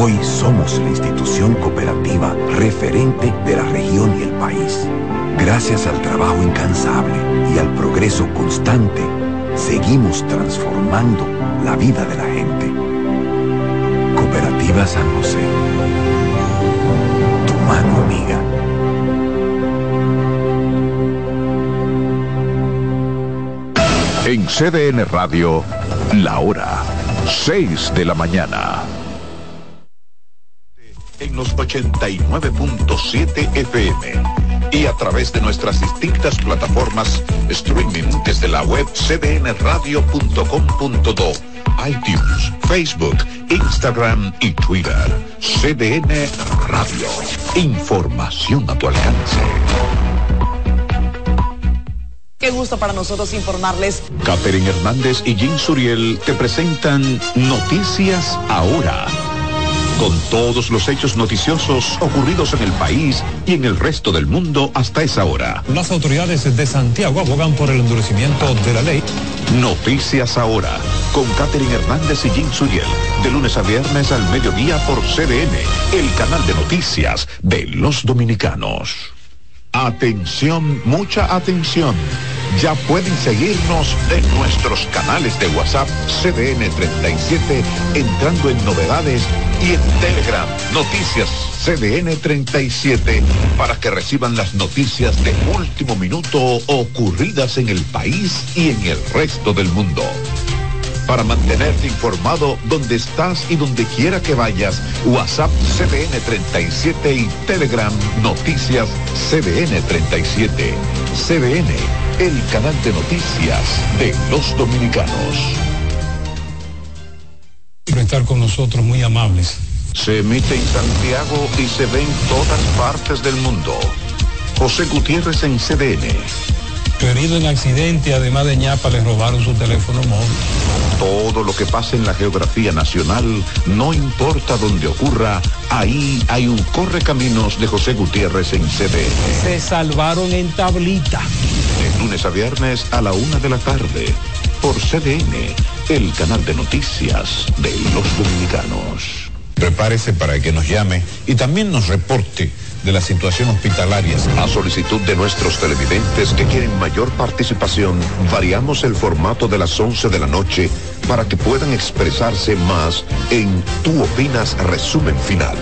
Hoy somos la institución cooperativa referente de la región y el país. Gracias al trabajo incansable y al progreso constante, seguimos transformando la vida de la gente. Cooperativa San José. Tu mano amiga. En CDN Radio, la hora 6 de la mañana los 89.7 FM y a través de nuestras distintas plataformas streaming desde la web cdnradio.com.do, iTunes, Facebook, Instagram y Twitter. CDN Radio. Información a tu alcance. Qué gusto para nosotros informarles. Catherine Hernández y Jean Suriel te presentan Noticias Ahora con todos los hechos noticiosos ocurridos en el país y en el resto del mundo hasta esa hora. Las autoridades de Santiago abogan por el endurecimiento de la ley. Noticias ahora, con Catherine Hernández y Jim Suriel, de lunes a viernes al mediodía por CDN, el canal de noticias de los dominicanos. Atención, mucha atención. Ya pueden seguirnos en nuestros canales de WhatsApp CDN 37 entrando en novedades y en Telegram Noticias CDN 37 para que reciban las noticias de último minuto ocurridas en el país y en el resto del mundo. Para mantenerte informado donde estás y donde quiera que vayas, WhatsApp CDN 37 y Telegram Noticias CDN 37. CDN, el canal de noticias de los dominicanos. Estar con nosotros muy amables. Se emite en Santiago y se ve en todas partes del mundo. José Gutiérrez en CDN herido en accidente, además de ñapa, le robaron su teléfono móvil. Todo lo que pasa en la geografía nacional, no importa dónde ocurra, ahí hay un correcaminos de José Gutiérrez en CDN. Se salvaron en tablita. De lunes a viernes a la una de la tarde, por CDN, el canal de noticias de los dominicanos. Prepárese para que nos llame y también nos reporte de la situación hospitalaria. A solicitud de nuestros televidentes que quieren mayor participación, variamos el formato de las 11 de la noche para que puedan expresarse más en Tu Opinas Resumen Final.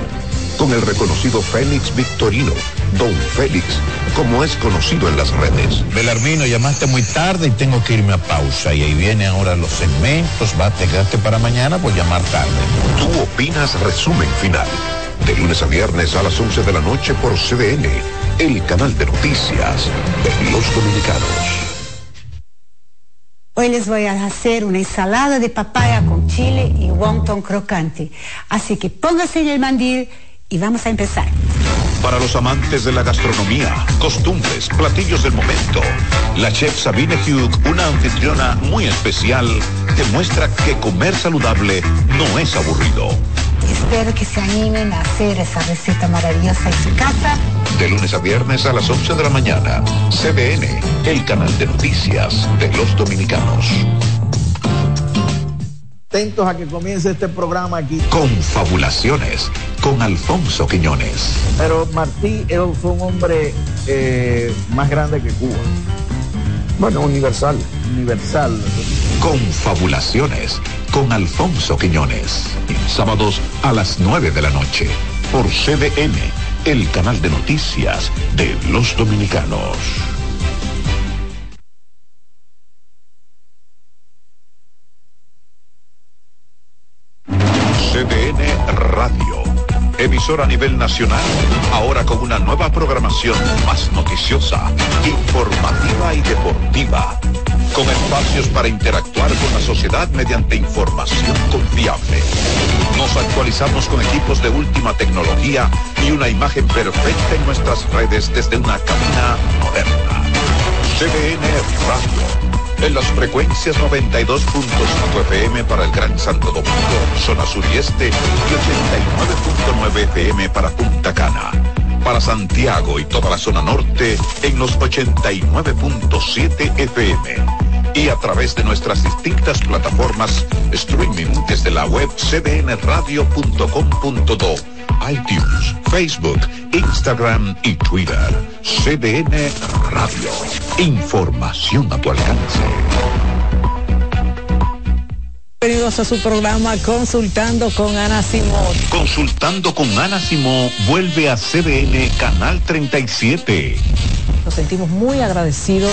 Con el reconocido Félix Victorino, Don Félix, como es conocido en las redes. Belarmino, llamaste muy tarde y tengo que irme a pausa. Y ahí vienen ahora los segmentos. Va a quedarte para mañana por llamar tarde. Tu Opinas Resumen Final de lunes a viernes a las 11 de la noche por CDN, el canal de noticias de los dominicanos. Hoy les voy a hacer una ensalada de papaya con chile y wonton crocante. Así que póngase en el mandil y vamos a empezar. Para los amantes de la gastronomía, costumbres, platillos del momento, la chef Sabine Hugh, una anfitriona muy especial, demuestra que comer saludable no es aburrido. Espero que se animen a hacer esa receta maravillosa en su casa. De lunes a viernes a las 11 de la mañana, CDN, el canal de noticias de los dominicanos. Atentos a que comience este programa aquí. Confabulaciones con Alfonso Quiñones. Pero Martí él fue un hombre eh, más grande que Cuba. Bueno, universal. Universal. Confabulaciones con Alfonso Quiñones. Sábados a las 9 de la noche por CDN, el canal de noticias de los dominicanos. CDN Radio, emisora a nivel nacional, ahora con una nueva programación más noticiosa, informativa y deportiva, con espacios para interactuar con la sociedad mediante información confiable. Nos actualizamos con equipos de última tecnología y una imagen perfecta en nuestras redes desde una cabina moderna. CDN Radio en las frecuencias 92.5 FM para el Gran Santo Domingo, zona sur y este, y 89.9 FM para Punta Cana. Para Santiago y toda la zona norte en los 89.7 FM. Y a través de nuestras distintas plataformas streaming desde la web cdnradio.com.do, iTunes, Facebook, Instagram y Twitter. CDN Radio. Información a tu alcance. Bienvenidos a su programa Consultando con Ana Simón. Consultando con Ana Simón vuelve a CDN Canal 37. Nos sentimos muy agradecidos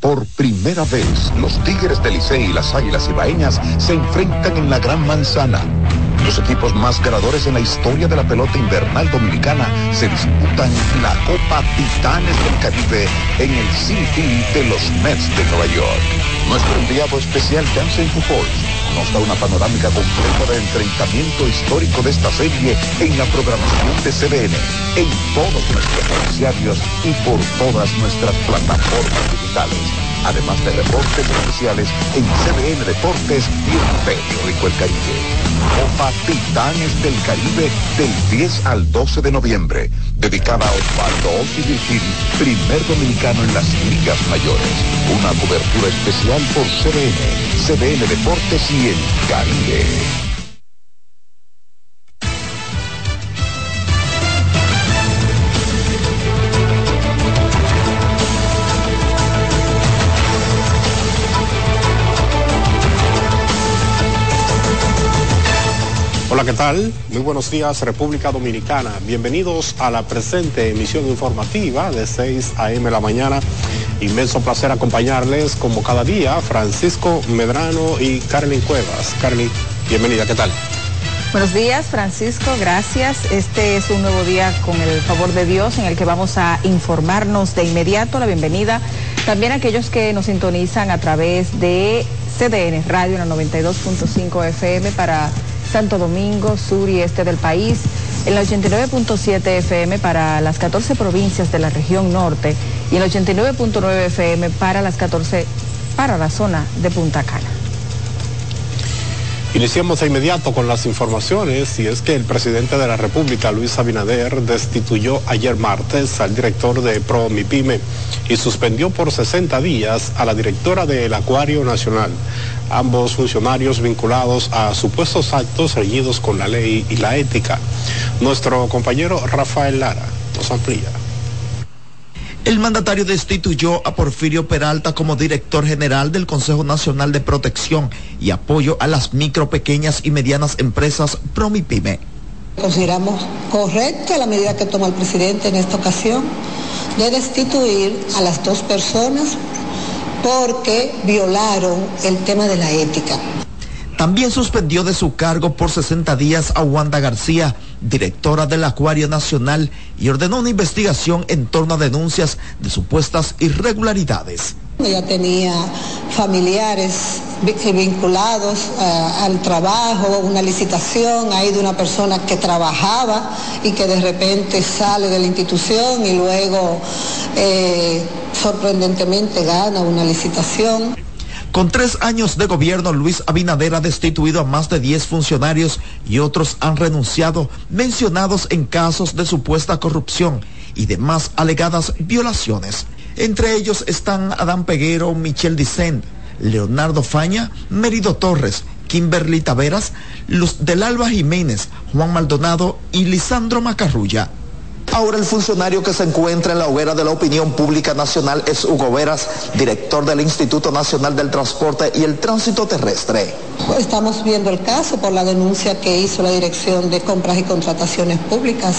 Por primera vez, los Tigres del Licey y las Águilas Ibaeñas se enfrentan en la Gran Manzana. Los equipos más ganadores en la historia de la pelota invernal dominicana se disputan la Copa Titanes del Caribe en el City de los Mets de Nueva York. Nuestro enviado especial Jansen Pujols nos da una panorámica completa del enfrentamiento histórico de esta serie en la programación de CDN, en todos nuestros noticiarios y por todas nuestras plataformas digitales además de reportes especiales en CDN Deportes y en Periódico El Caribe. Copa Titanes del Caribe del 10 al 12 de noviembre, dedicada a Osvaldo Ossi Virgil, primer dominicano en las ligas mayores. Una cobertura especial por CDN, CDN Deportes y El Caribe. ¿Qué tal? Muy buenos días, República Dominicana. Bienvenidos a la presente emisión informativa de 6 a.m. la mañana. Inmenso placer acompañarles como cada día, Francisco Medrano y Carmen Cuevas. Carmen, bienvenida, ¿qué tal? Buenos días, Francisco, gracias. Este es un nuevo día con el favor de Dios en el que vamos a informarnos de inmediato. La bienvenida también a aquellos que nos sintonizan a través de CDN Radio en la 92.5 FM para Santo Domingo, sur y este del país, en la 89.7 FM para las 14 provincias de la región norte y el 89.9 FM para las 14 para la zona de Punta Cana. Iniciamos de inmediato con las informaciones y es que el presidente de la República, Luis Abinader, destituyó ayer martes al director de ProMIPYME y suspendió por 60 días a la directora del Acuario Nacional, ambos funcionarios vinculados a supuestos actos reñidos con la ley y la ética. Nuestro compañero Rafael Lara nos amplía. El mandatario destituyó a Porfirio Peralta como director general del Consejo Nacional de Protección y Apoyo a las Micro, Pequeñas y Medianas Empresas Promipyme. Consideramos correcta la medida que toma el presidente en esta ocasión de destituir a las dos personas porque violaron el tema de la ética. También suspendió de su cargo por 60 días a Wanda García, directora del Acuario Nacional, y ordenó una investigación en torno a denuncias de supuestas irregularidades. Ella tenía familiares vinculados uh, al trabajo, una licitación ahí de una persona que trabajaba y que de repente sale de la institución y luego eh, sorprendentemente gana una licitación. Con tres años de gobierno, Luis Abinader ha destituido a más de 10 funcionarios y otros han renunciado, mencionados en casos de supuesta corrupción y demás alegadas violaciones. Entre ellos están Adán Peguero, Michel Dicent, Leonardo Faña, Merido Torres, Kimberly Taveras, los del Alba Jiménez, Juan Maldonado y Lisandro Macarrulla. Ahora el funcionario que se encuentra en la hoguera de la opinión pública nacional es Hugo Veras, director del Instituto Nacional del Transporte y el Tránsito Terrestre. Estamos viendo el caso por la denuncia que hizo la Dirección de Compras y Contrataciones Públicas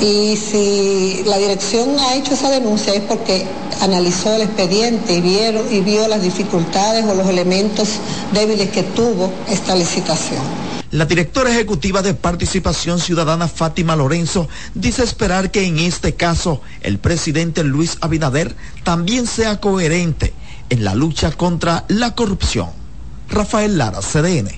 y si la dirección ha hecho esa denuncia es porque analizó el expediente y, vieron, y vio las dificultades o los elementos débiles que tuvo esta licitación. La directora ejecutiva de Participación Ciudadana Fátima Lorenzo dice esperar que en este caso el presidente Luis Abinader también sea coherente en la lucha contra la corrupción. Rafael Lara, CDN.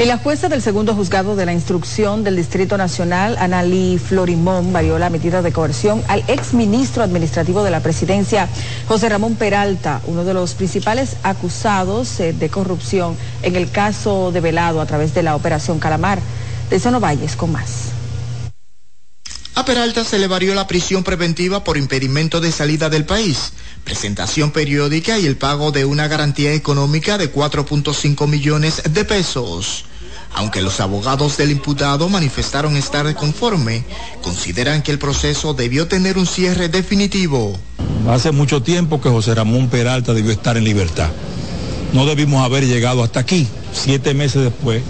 Y la jueza del segundo juzgado de la instrucción del Distrito Nacional, Analí Florimón, varió la medida de coerción al exministro administrativo de la presidencia, José Ramón Peralta, uno de los principales acusados eh, de corrupción en el caso de Velado a través de la Operación Calamar. De Valles con más. A Peralta se le varió la prisión preventiva por impedimento de salida del país, presentación periódica y el pago de una garantía económica de 4.5 millones de pesos. Aunque los abogados del imputado manifestaron estar conforme, consideran que el proceso debió tener un cierre definitivo. Hace mucho tiempo que José Ramón Peralta debió estar en libertad. No debimos haber llegado hasta aquí, siete meses después,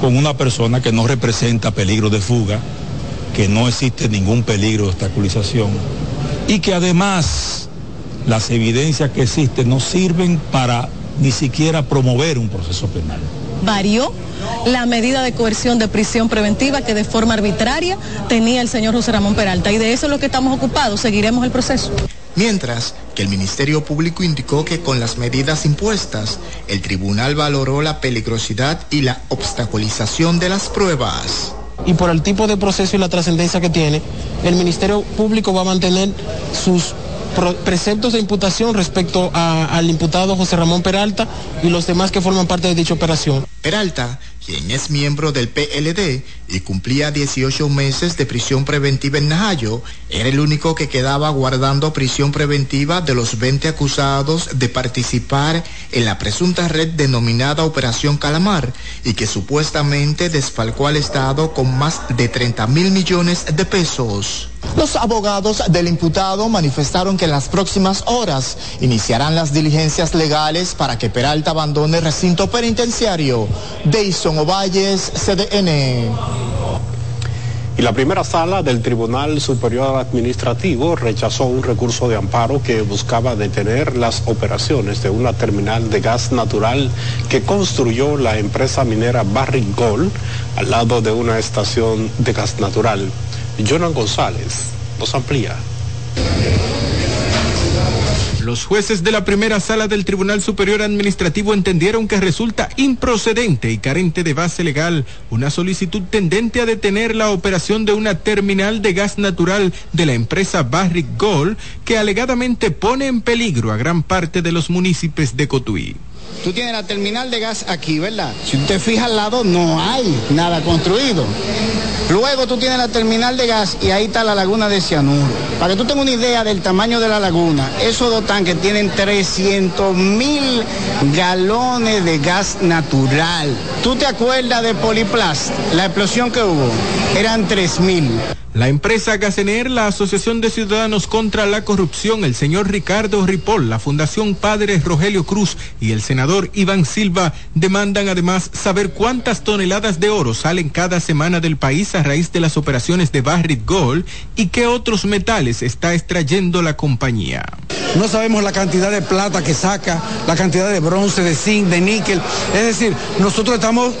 con una persona que no representa peligro de fuga, que no existe ningún peligro de obstaculización y que además las evidencias que existen no sirven para ni siquiera promover un proceso penal. Varió la medida de coerción de prisión preventiva que de forma arbitraria tenía el señor José Ramón Peralta. Y de eso es lo que estamos ocupados, seguiremos el proceso. Mientras que el Ministerio Público indicó que con las medidas impuestas, el tribunal valoró la peligrosidad y la obstaculización de las pruebas. Y por el tipo de proceso y la trascendencia que tiene, el Ministerio Público va a mantener sus preceptos de imputación respecto al imputado José Ramón Peralta y los demás que forman parte de dicha operación. Peralta, quien es miembro del PLD y cumplía 18 meses de prisión preventiva en Najayo, era el único que quedaba guardando prisión preventiva de los 20 acusados de participar en la presunta red denominada Operación Calamar y que supuestamente desfalcó al Estado con más de 30 mil millones de pesos. Los abogados del imputado manifestaron que en las próximas horas iniciarán las diligencias legales para que Peralta abandone el recinto penitenciario. Deison Ovalles, CDN. Y la primera sala del Tribunal Superior Administrativo rechazó un recurso de amparo que buscaba detener las operaciones de una terminal de gas natural que construyó la empresa minera Barrick Gold al lado de una estación de gas natural. Jonan González nos amplía. Los jueces de la primera sala del Tribunal Superior Administrativo entendieron que resulta improcedente y carente de base legal una solicitud tendente a detener la operación de una terminal de gas natural de la empresa Barrick Gold que alegadamente pone en peligro a gran parte de los municipios de Cotuí. Tú tienes la terminal de gas aquí, ¿verdad? Si usted fija al lado, no hay nada construido. Luego tú tienes la terminal de gas y ahí está la laguna de cianuro. Para que tú tengas una idea del tamaño de la laguna, esos dos tanques tienen 300 mil galones de gas natural. ¿Tú te acuerdas de Poliplast? La explosión que hubo, eran 3 mil. La empresa Gasener, la Asociación de Ciudadanos contra la Corrupción, el señor Ricardo Ripoll, la Fundación Padre Rogelio Cruz y el senador Iván Silva demandan además saber cuántas toneladas de oro salen cada semana del país a raíz de las operaciones de Barrick Gold y qué otros metales está extrayendo la compañía. No sabemos la cantidad de plata que saca, la cantidad de bronce, de zinc, de níquel. Es decir, nosotros estamos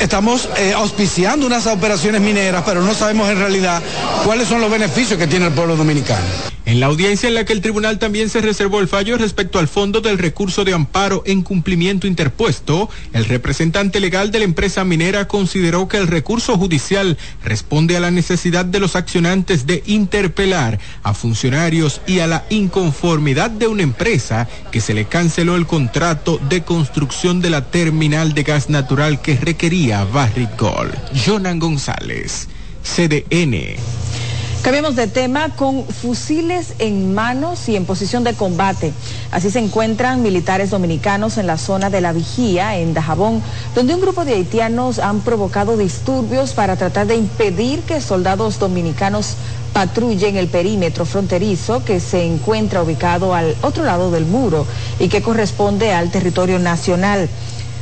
estamos eh, auspiciando unas operaciones mineras, pero no sabemos en realidad cuáles son los beneficios que tiene el pueblo dominicano. En la audiencia en la que el tribunal también se reservó el fallo respecto al fondo del recurso de amparo en cumplimiento interpuesto, el representante legal de la empresa minera consideró que el recurso judicial responde a la necesidad de los accionantes de interpelar a funcionarios y a la inconformidad de una empresa que se le canceló el contrato de construcción de la terminal de gas natural que requería Barrick Gold. Jonan González, CDN. Cambiamos de tema con fusiles en manos y en posición de combate. Así se encuentran militares dominicanos en la zona de la vigía en Dajabón, donde un grupo de haitianos han provocado disturbios para tratar de impedir que soldados dominicanos patrullen el perímetro fronterizo que se encuentra ubicado al otro lado del muro y que corresponde al territorio nacional.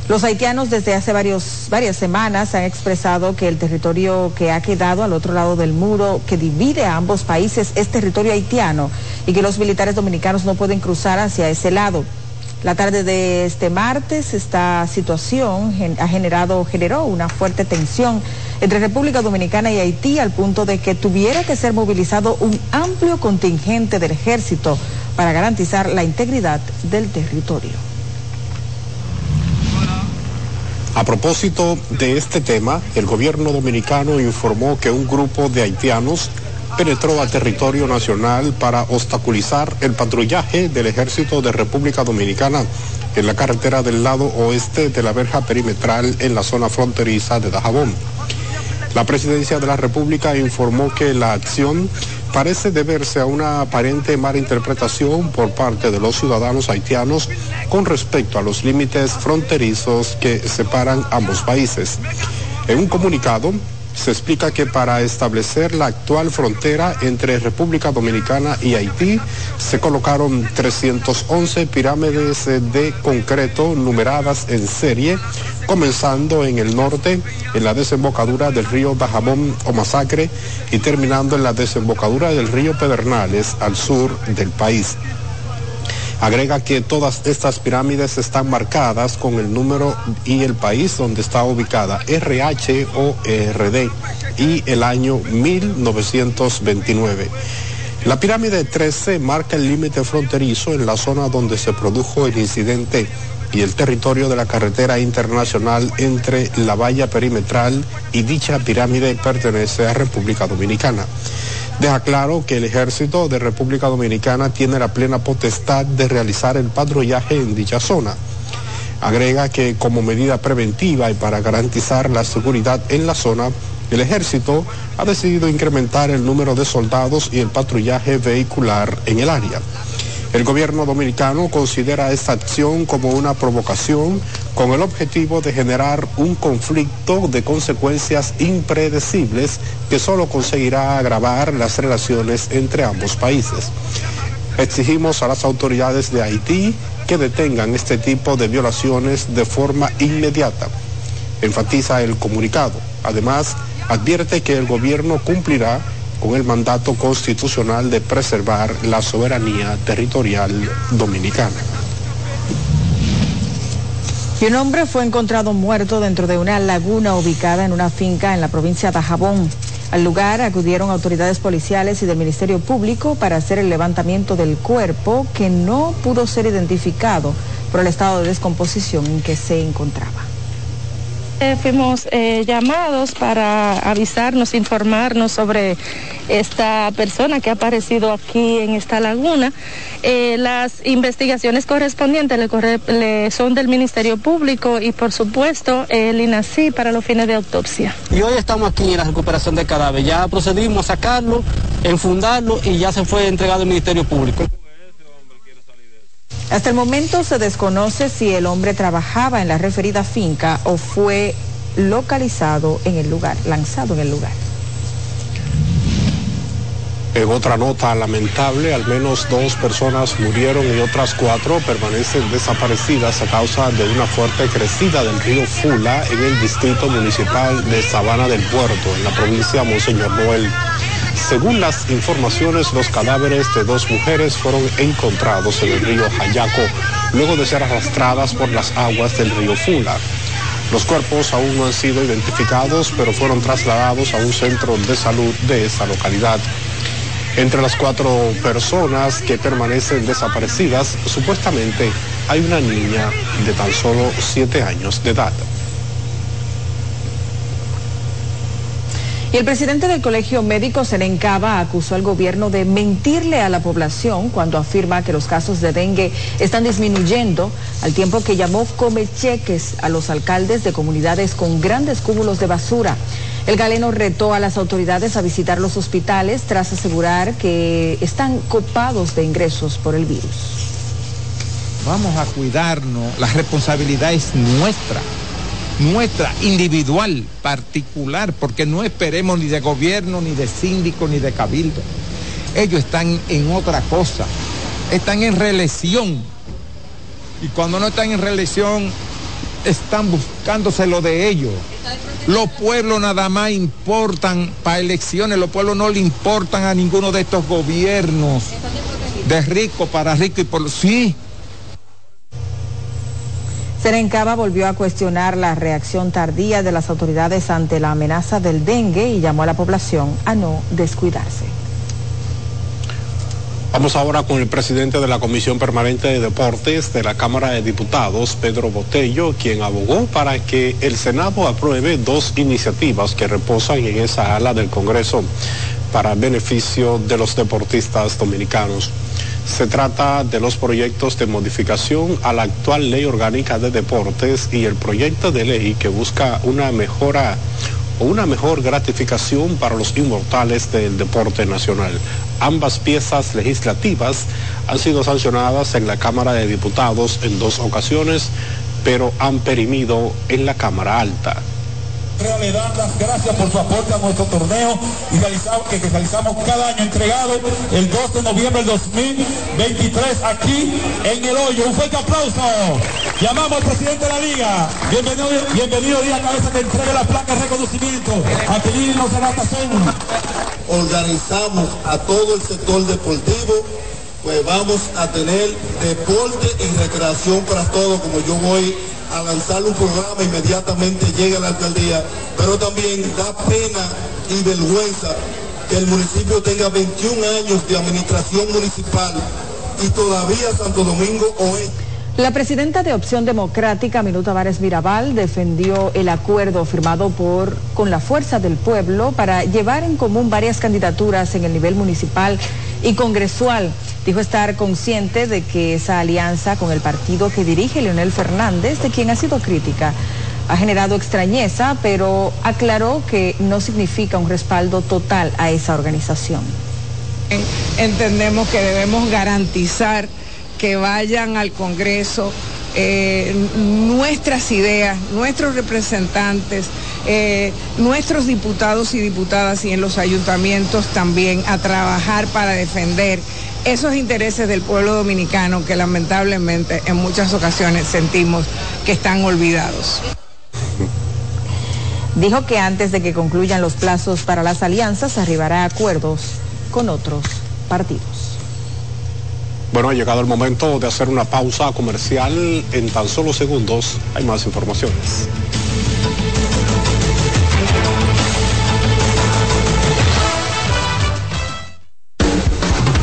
Los haitianos desde hace varias semanas han expresado que el territorio que ha quedado al otro lado del muro que divide a ambos países es territorio haitiano y que los militares dominicanos no pueden cruzar hacia ese lado. La tarde de este martes esta situación ha generado, generó una fuerte tensión entre República Dominicana y Haití al punto de que tuviera que ser movilizado un amplio contingente del ejército para garantizar la integridad del territorio. A propósito de este tema, el gobierno dominicano informó que un grupo de haitianos penetró al territorio nacional para obstaculizar el patrullaje del ejército de República Dominicana en la carretera del lado oeste de la verja perimetral en la zona fronteriza de Dajabón. La presidencia de la República informó que la acción parece deberse a una aparente mala interpretación por parte de los ciudadanos haitianos con respecto a los límites fronterizos que separan ambos países. En un comunicado, se explica que para establecer la actual frontera entre República Dominicana y Haití se colocaron 311 pirámides de concreto numeradas en serie, comenzando en el norte, en la desembocadura del río Bajamón o Masacre y terminando en la desembocadura del río Pedernales al sur del país. Agrega que todas estas pirámides están marcadas con el número y el país donde está ubicada, RH o RD, y el año 1929. La pirámide 13 marca el límite fronterizo en la zona donde se produjo el incidente y el territorio de la carretera internacional entre la valla perimetral y dicha pirámide pertenece a República Dominicana deja claro que el ejército de República Dominicana tiene la plena potestad de realizar el patrullaje en dicha zona. Agrega que como medida preventiva y para garantizar la seguridad en la zona, el ejército ha decidido incrementar el número de soldados y el patrullaje vehicular en el área. El gobierno dominicano considera esta acción como una provocación con el objetivo de generar un conflicto de consecuencias impredecibles que solo conseguirá agravar las relaciones entre ambos países. Exigimos a las autoridades de Haití que detengan este tipo de violaciones de forma inmediata, enfatiza el comunicado. Además, advierte que el gobierno cumplirá con el mandato constitucional de preservar la soberanía territorial dominicana. Y un hombre fue encontrado muerto dentro de una laguna ubicada en una finca en la provincia de Jabón. Al lugar acudieron autoridades policiales y del Ministerio Público para hacer el levantamiento del cuerpo que no pudo ser identificado por el estado de descomposición en que se encontraba. Eh, fuimos eh, llamados para avisarnos, informarnos sobre esta persona que ha aparecido aquí en esta laguna. Eh, las investigaciones correspondientes le, son del Ministerio Público y por supuesto el INACI para los fines de autopsia. Y hoy estamos aquí en la recuperación del cadáver. Ya procedimos a sacarlo, enfundarlo y ya se fue entregado al Ministerio Público. Hasta el momento se desconoce si el hombre trabajaba en la referida finca o fue localizado en el lugar, lanzado en el lugar. En otra nota lamentable, al menos dos personas murieron y otras cuatro permanecen desaparecidas a causa de una fuerte crecida del río Fula en el distrito municipal de Sabana del Puerto, en la provincia Monseñor Noel. Según las informaciones, los cadáveres de dos mujeres fueron encontrados en el río Hayaco luego de ser arrastradas por las aguas del río Fula. Los cuerpos aún no han sido identificados, pero fueron trasladados a un centro de salud de esa localidad. Entre las cuatro personas que permanecen desaparecidas, supuestamente hay una niña de tan solo siete años de edad. Y el presidente del Colegio Médico Serencaba acusó al gobierno de mentirle a la población cuando afirma que los casos de dengue están disminuyendo, al tiempo que llamó come cheques a los alcaldes de comunidades con grandes cúmulos de basura. El galeno retó a las autoridades a visitar los hospitales tras asegurar que están copados de ingresos por el virus. Vamos a cuidarnos, la responsabilidad es nuestra nuestra, individual, particular, porque no esperemos ni de gobierno, ni de síndico, ni de cabildo. Ellos están en otra cosa, están en reelección. Y cuando no están en reelección, están buscándose lo de ellos. Los pueblos nada más importan para elecciones, los pueblos no le importan a ninguno de estos gobiernos. De rico para rico y por... Sí, Serencaba volvió a cuestionar la reacción tardía de las autoridades ante la amenaza del dengue y llamó a la población a no descuidarse. Vamos ahora con el presidente de la Comisión Permanente de Deportes de la Cámara de Diputados, Pedro Botello, quien abogó para que el Senado apruebe dos iniciativas que reposan en esa ala del Congreso para beneficio de los deportistas dominicanos. Se trata de los proyectos de modificación a la actual ley orgánica de deportes y el proyecto de ley que busca una mejora o una mejor gratificación para los inmortales del deporte nacional. Ambas piezas legislativas han sido sancionadas en la Cámara de Diputados en dos ocasiones, pero han perimido en la Cámara Alta le dan las gracias por su aporte a nuestro torneo y realizamos, que, realizamos cada año entregado el 2 de noviembre del 2023 aquí en El Hoyo. Un fuerte aplauso. Llamamos al presidente de la liga. Bienvenido, bienvenido Díaz Cabeza que entregue la placa de reconocimiento. Aquilino Serratazón. Organizamos a todo el sector deportivo pues vamos a tener deporte y recreación para todos, como yo voy a lanzar un programa inmediatamente llega a la alcaldía, pero también da pena y vergüenza que el municipio tenga 21 años de administración municipal y todavía Santo Domingo Oeste. La presidenta de Opción Democrática, Minuta Vares Mirabal, defendió el acuerdo firmado por con la Fuerza del Pueblo para llevar en común varias candidaturas en el nivel municipal y congresual. Dijo estar consciente de que esa alianza con el partido que dirige Leonel Fernández, de quien ha sido crítica, ha generado extrañeza, pero aclaró que no significa un respaldo total a esa organización. Entendemos que debemos garantizar que vayan al Congreso eh, nuestras ideas, nuestros representantes, eh, nuestros diputados y diputadas y en los ayuntamientos también a trabajar para defender esos intereses del pueblo dominicano que lamentablemente en muchas ocasiones sentimos que están olvidados. Dijo que antes de que concluyan los plazos para las alianzas arribará a acuerdos con otros partidos. Bueno, ha llegado el momento de hacer una pausa comercial. En tan solo segundos hay más informaciones.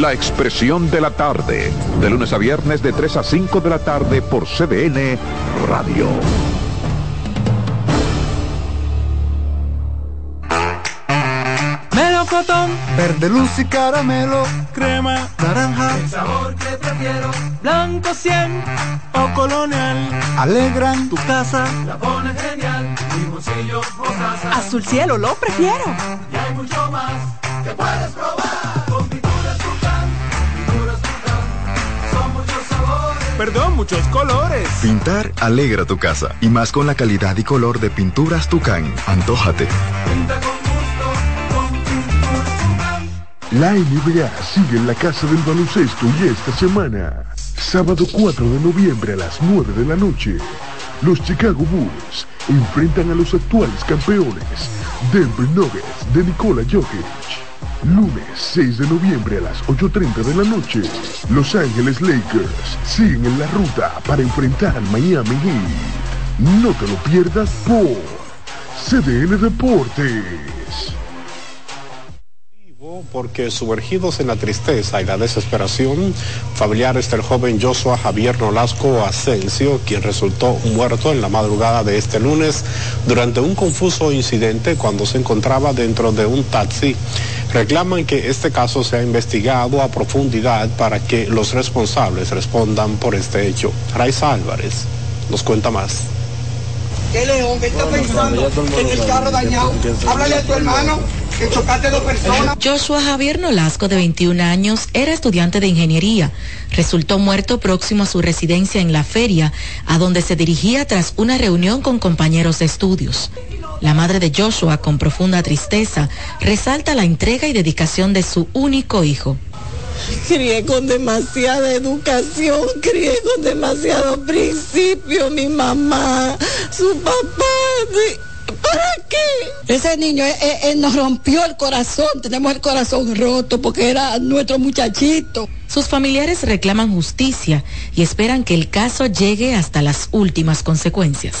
La Expresión de la Tarde, de lunes a viernes de 3 a 5 de la tarde por CDN Radio. melocotón, verde luz y caramelo, crema, naranja, el sabor que prefiero, blanco 100 o colonial, alegran tu casa, la pone genial, mi bolsillo casa. Azul cielo lo prefiero. Y hay mucho más que puedes probar. Perdón, muchos colores. Pintar alegra tu casa y más con la calidad y color de pinturas Tucán. Antójate. Pinta con La NBA sigue en la casa del baloncesto y esta semana, sábado 4 de noviembre a las 9 de la noche, los Chicago Bulls enfrentan a los actuales campeones, Denver Nuggets de Nikola Jokic. Lunes 6 de noviembre a las 8.30 de la noche, Los Ángeles Lakers siguen en la ruta para enfrentar al Miami Heat. No te lo pierdas por CDN Deportes porque sumergidos en la tristeza y la desesperación, familiares del joven Joshua Javier Nolasco Asensio, quien resultó muerto en la madrugada de este lunes durante un confuso incidente cuando se encontraba dentro de un taxi, reclaman que este caso sea investigado a profundidad para que los responsables respondan por este hecho. Raiza Álvarez nos cuenta más. ¿Qué león? ¿Qué está pensando en el carro dañado? Háblale a tu hermano que chocaste dos personas. Joshua Javier Nolasco, de 21 años, era estudiante de ingeniería. Resultó muerto próximo a su residencia en la feria, a donde se dirigía tras una reunión con compañeros de estudios. La madre de Joshua, con profunda tristeza, resalta la entrega y dedicación de su único hijo. Crié con demasiada educación, crié con demasiado principio, mi mamá, su papá. ¿Para qué? Ese niño eh, eh, eh, nos rompió el corazón, tenemos el corazón roto porque era nuestro muchachito. Sus familiares reclaman justicia y esperan que el caso llegue hasta las últimas consecuencias.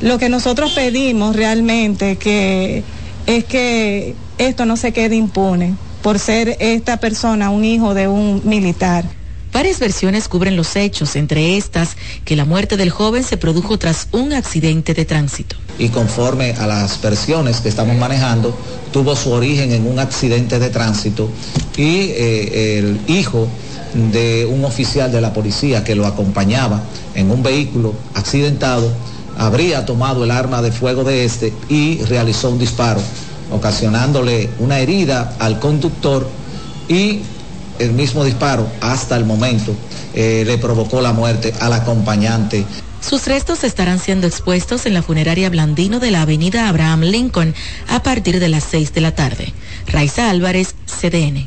Lo que nosotros pedimos realmente que es que esto no se quede impune por ser esta persona un hijo de un militar. Varias versiones cubren los hechos, entre estas que la muerte del joven se produjo tras un accidente de tránsito. Y conforme a las versiones que estamos manejando, tuvo su origen en un accidente de tránsito y eh, el hijo de un oficial de la policía que lo acompañaba en un vehículo accidentado habría tomado el arma de fuego de este y realizó un disparo, ocasionándole una herida al conductor y el mismo disparo hasta el momento eh, le provocó la muerte al acompañante. Sus restos estarán siendo expuestos en la funeraria Blandino de la avenida Abraham Lincoln a partir de las 6 de la tarde. Raiza Álvarez, CDN.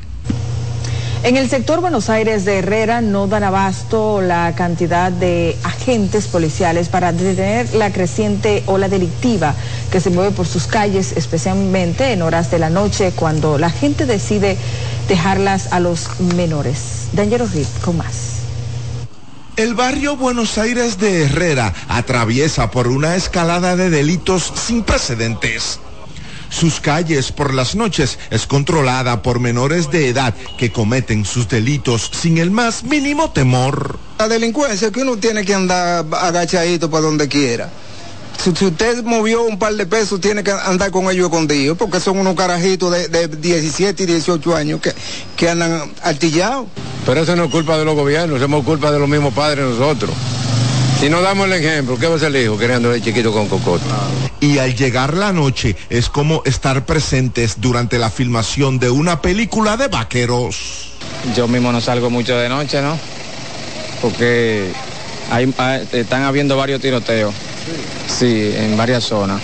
En el sector Buenos Aires de Herrera no dan abasto la cantidad de agentes policiales para detener la creciente ola delictiva que se mueve por sus calles, especialmente en horas de la noche cuando la gente decide dejarlas a los menores. Dangerous Reed con más. El barrio Buenos Aires de Herrera atraviesa por una escalada de delitos sin precedentes. Sus calles por las noches es controlada por menores de edad que cometen sus delitos sin el más mínimo temor. La delincuencia es que uno tiene que andar agachadito para donde quiera. Si, usted movió un par de pesos, tiene que andar con ellos escondidos, porque son unos carajitos de, 17 y 18 años que, que andan artillados. Pero eso no es culpa de los gobiernos, somos culpa de los mismos padres nosotros. Si no damos el ejemplo, ¿qué va a ser el hijo queriendo el chiquito con cocote? Y al llegar la noche es como estar presentes durante la filmación de una película de vaqueros. Yo mismo no salgo mucho de noche, ¿no? Porque hay, están habiendo varios tiroteos. Sí. en varias zonas.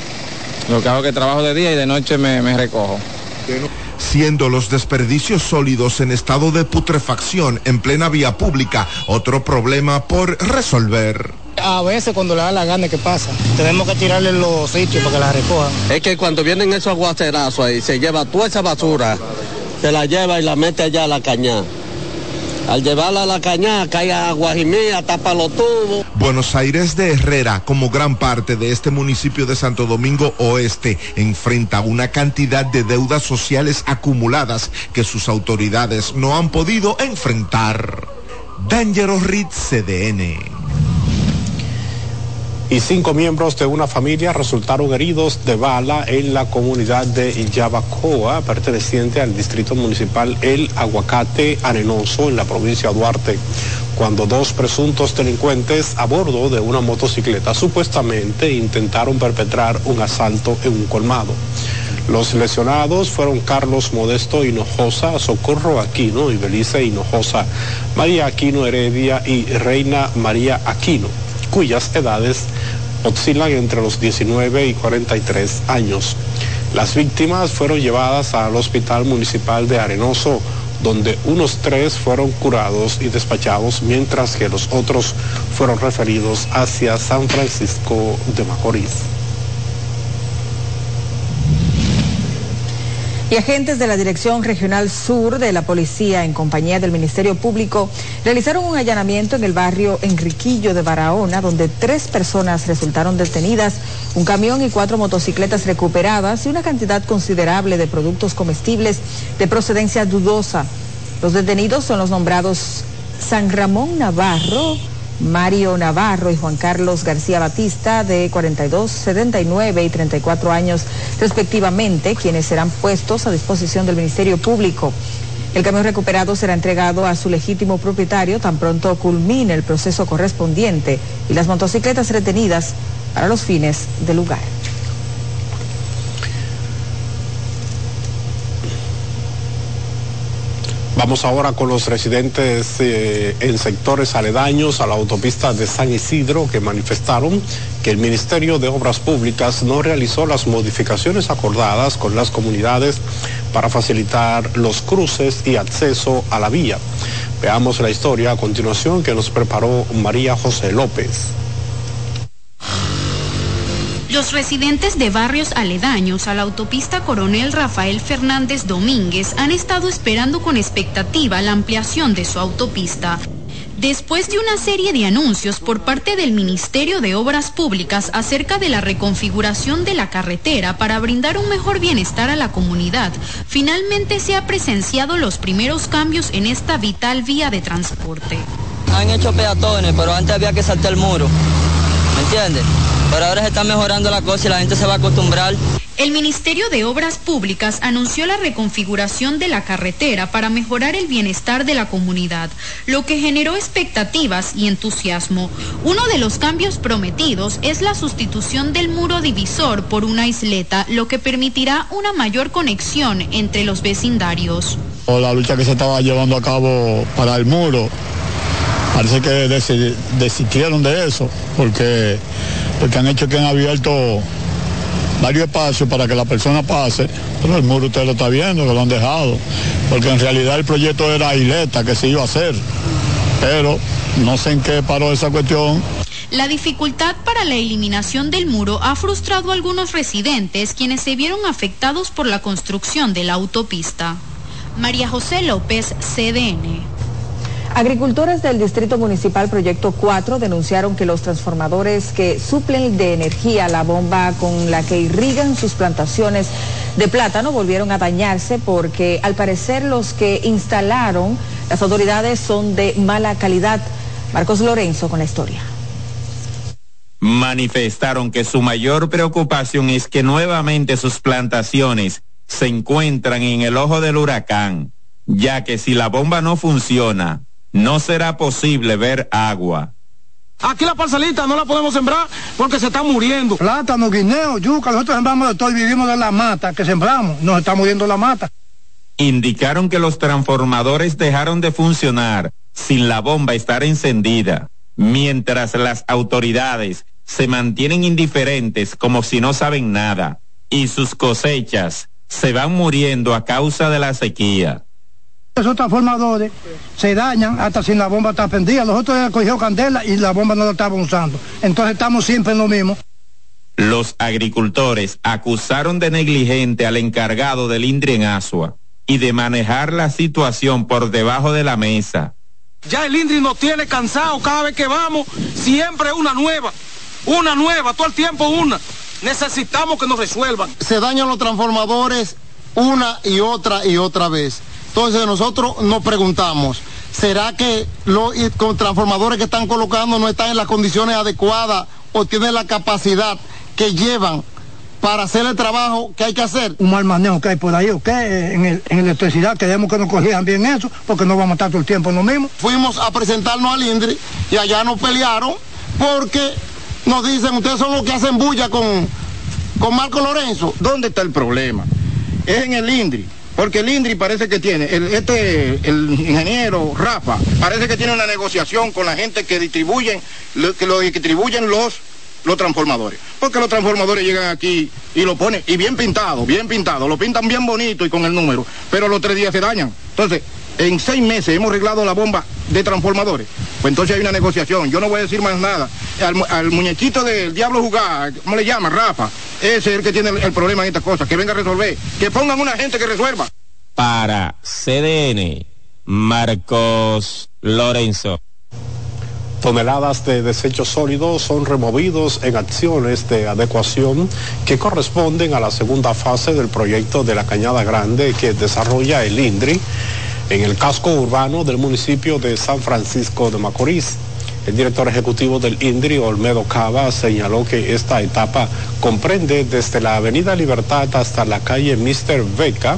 Lo que hago es que trabajo de día y de noche me, me recojo siendo los desperdicios sólidos en estado de putrefacción en plena vía pública otro problema por resolver. A veces cuando le da la gana que pasa. Tenemos que tirarle los sitios para que la recojan. Es que cuando vienen esos aguacerazos ahí, se lleva toda esa basura, se la lleva y la mete allá a la caña. Al llevarla a la caña, cae agua y mía, tapa los tubos. Buenos Aires de Herrera, como gran parte de este municipio de Santo Domingo Oeste, enfrenta una cantidad de deudas sociales acumuladas que sus autoridades no han podido enfrentar. Dangerous Ritz CDN y cinco miembros de una familia resultaron heridos de bala en la comunidad de Yabacoa, perteneciente al distrito municipal El Aguacate Arenoso en la provincia de Duarte, cuando dos presuntos delincuentes a bordo de una motocicleta supuestamente intentaron perpetrar un asalto en un colmado. Los lesionados fueron Carlos Modesto Hinojosa, Socorro Aquino y Belice Hinojosa, María Aquino Heredia y Reina María Aquino cuyas edades oscilan entre los 19 y 43 años. Las víctimas fueron llevadas al Hospital Municipal de Arenoso, donde unos tres fueron curados y despachados, mientras que los otros fueron referidos hacia San Francisco de Macorís. Y agentes de la Dirección Regional Sur de la Policía en compañía del Ministerio Público realizaron un allanamiento en el barrio Enriquillo de Barahona, donde tres personas resultaron detenidas, un camión y cuatro motocicletas recuperadas y una cantidad considerable de productos comestibles de procedencia dudosa. Los detenidos son los nombrados San Ramón Navarro, Mario Navarro y Juan Carlos García Batista, de 42, 79 y 34 años respectivamente, quienes serán puestos a disposición del Ministerio Público. El camión recuperado será entregado a su legítimo propietario tan pronto culmine el proceso correspondiente y las motocicletas retenidas para los fines del lugar. Vamos ahora con los residentes eh, en sectores aledaños a la autopista de San Isidro que manifestaron que el Ministerio de Obras Públicas no realizó las modificaciones acordadas con las comunidades para facilitar los cruces y acceso a la vía. Veamos la historia a continuación que nos preparó María José López. Los residentes de barrios aledaños a la autopista Coronel Rafael Fernández Domínguez han estado esperando con expectativa la ampliación de su autopista. Después de una serie de anuncios por parte del Ministerio de Obras Públicas acerca de la reconfiguración de la carretera para brindar un mejor bienestar a la comunidad, finalmente se ha presenciado los primeros cambios en esta vital vía de transporte. Han hecho peatones, pero antes había que saltar el muro. ¿Me entiendes? Pero ahora se está mejorando la cosa y la gente se va a acostumbrar. El Ministerio de Obras Públicas anunció la reconfiguración de la carretera para mejorar el bienestar de la comunidad, lo que generó expectativas y entusiasmo. Uno de los cambios prometidos es la sustitución del muro divisor por una isleta, lo que permitirá una mayor conexión entre los vecindarios. O la lucha que se estaba llevando a cabo para el muro, parece que desistieron de eso, porque porque han hecho que han abierto varios espacios para que la persona pase, pero el muro usted lo está viendo, que lo han dejado, porque en realidad el proyecto era isleta que se iba a hacer, pero no sé en qué paró esa cuestión. La dificultad para la eliminación del muro ha frustrado a algunos residentes quienes se vieron afectados por la construcción de la autopista. María José López, CDN. Agricultores del Distrito Municipal Proyecto 4 denunciaron que los transformadores que suplen de energía la bomba con la que irrigan sus plantaciones de plátano volvieron a dañarse porque al parecer los que instalaron las autoridades son de mala calidad. Marcos Lorenzo con la historia. Manifestaron que su mayor preocupación es que nuevamente sus plantaciones se encuentran en el ojo del huracán, ya que si la bomba no funciona, no será posible ver agua. Aquí la parcelita no la podemos sembrar porque se está muriendo. Plátano, guineo, yuca, nosotros sembramos de todo y vivimos de la mata que sembramos. Nos está muriendo la mata. Indicaron que los transformadores dejaron de funcionar sin la bomba estar encendida, mientras las autoridades se mantienen indiferentes como si no saben nada, y sus cosechas se van muriendo a causa de la sequía. Esos transformadores se dañan hasta si la bomba está prendida. Los otros cogió candela y la bomba no la estaban usando. Entonces estamos siempre en lo mismo. Los agricultores acusaron de negligente al encargado del INDRI en Asua y de manejar la situación por debajo de la mesa. Ya el INDRI nos tiene cansado cada vez que vamos, siempre una nueva, una nueva, todo el tiempo una. Necesitamos que nos resuelvan. Se dañan los transformadores una y otra y otra vez. Entonces nosotros nos preguntamos, ¿será que los transformadores que están colocando no están en las condiciones adecuadas o tienen la capacidad que llevan para hacer el trabajo que hay que hacer. Un mal manejo que hay por ahí, ¿ok? En, el, en electricidad queremos que nos corrijan bien eso, porque no vamos a estar todo el tiempo en lo mismo. Fuimos a presentarnos al INDRI y allá nos pelearon porque nos dicen, ustedes son los que hacen bulla con, con Marco Lorenzo. ¿Dónde está el problema? Es en el INDRI. Porque el INDRI parece que tiene, el, este, el ingeniero Rafa, parece que tiene una negociación con la gente que distribuyen, que lo distribuyen los los transformadores. Porque los transformadores llegan aquí y lo ponen, y bien pintado, bien pintado, lo pintan bien bonito y con el número, pero los tres días se dañan. Entonces, en seis meses hemos arreglado la bomba de transformadores. Pues entonces hay una negociación. Yo no voy a decir más nada. Al, muñequito del diablo jugar, ¿cómo le llama? Rafa. Ese es el que tiene el, problema en estas cosas. Que venga a resolver. Que pongan una gente que resuelva. Para CDN, Marcos Lorenzo toneladas de desechos sólidos son removidos en acciones de adecuación que corresponden a la segunda fase del proyecto de la Cañada Grande que desarrolla el INDRI en el casco urbano del municipio de San Francisco de Macorís. El director ejecutivo del INDRI, Olmedo Cava, señaló que esta etapa comprende desde la Avenida Libertad hasta la calle Mister Beca,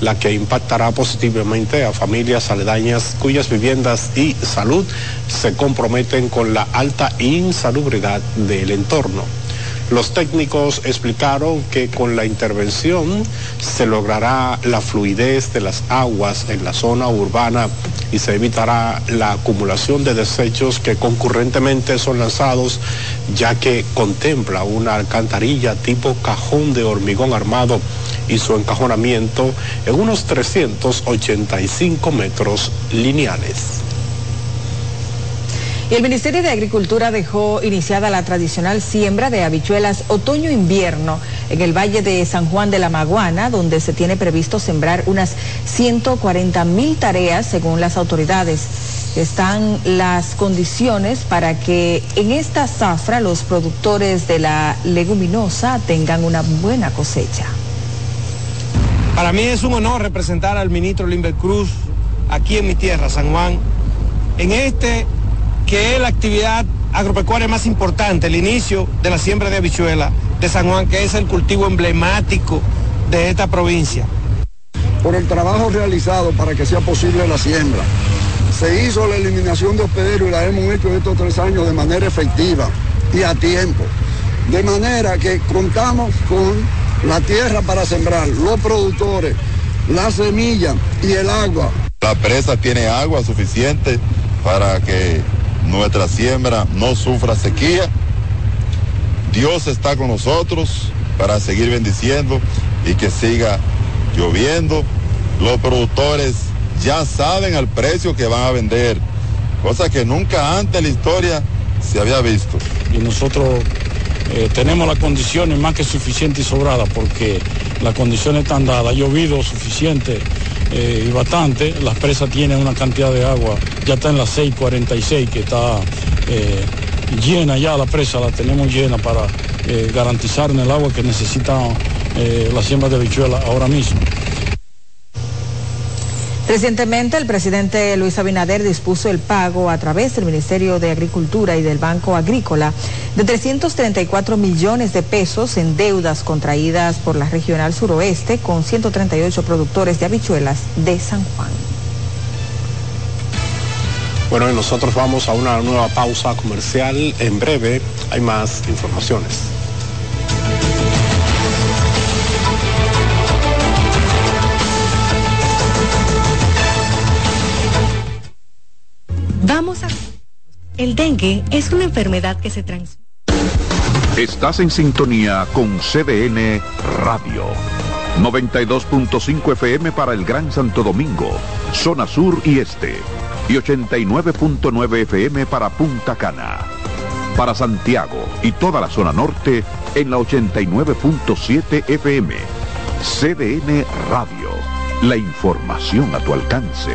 la que impactará positivamente a familias aledañas cuyas viviendas y salud se comprometen con la alta insalubridad del entorno. Los técnicos explicaron que con la intervención se logrará la fluidez de las aguas en la zona urbana y se evitará la acumulación de desechos que concurrentemente son lanzados, ya que contempla una alcantarilla tipo cajón de hormigón armado y su encajonamiento en unos 385 metros lineales. Y el Ministerio de Agricultura dejó iniciada la tradicional siembra de habichuelas otoño-invierno en el Valle de San Juan de la Maguana, donde se tiene previsto sembrar unas 140 mil tareas según las autoridades. Están las condiciones para que en esta zafra los productores de la leguminosa tengan una buena cosecha. Para mí es un honor representar al ministro Limber Cruz aquí en mi tierra, San Juan, en este que es la actividad agropecuaria más importante, el inicio de la siembra de habichuela de San Juan, que es el cultivo emblemático de esta provincia. Por el trabajo realizado para que sea posible la siembra. Se hizo la eliminación de hospederos y la hemos hecho estos tres años de manera efectiva y a tiempo. De manera que contamos con la tierra para sembrar, los productores, la semilla y el agua. La presa tiene agua suficiente para que nuestra siembra no sufra sequía. Dios está con nosotros para seguir bendiciendo y que siga lloviendo. Los productores ya saben el precio que van a vender, cosa que nunca antes en la historia se había visto. Y nosotros eh, tenemos las condiciones más que suficientes y sobradas porque las condiciones están dadas, ha llovido suficiente eh, y bastante. Las presas tienen una cantidad de agua, ya está en la 646 que está eh, llena ya la presa, la tenemos llena para eh, garantizar el agua que necesita la siembra de bichuela ahora mismo. Recientemente el presidente Luis Abinader dispuso el pago a través del Ministerio de Agricultura y del Banco Agrícola de 334 millones de pesos en deudas contraídas por la Regional Suroeste con 138 productores de habichuelas de San Juan. Bueno, y nosotros vamos a una nueva pausa comercial. En breve hay más informaciones. Vamos a... El dengue es una enfermedad que se transmite. Estás en sintonía con CBN Radio. 92.5 FM para el Gran Santo Domingo, zona sur y este, y 89.9 FM para Punta Cana. Para Santiago y toda la zona norte en la 89.7 FM. CDN Radio. La información a tu alcance.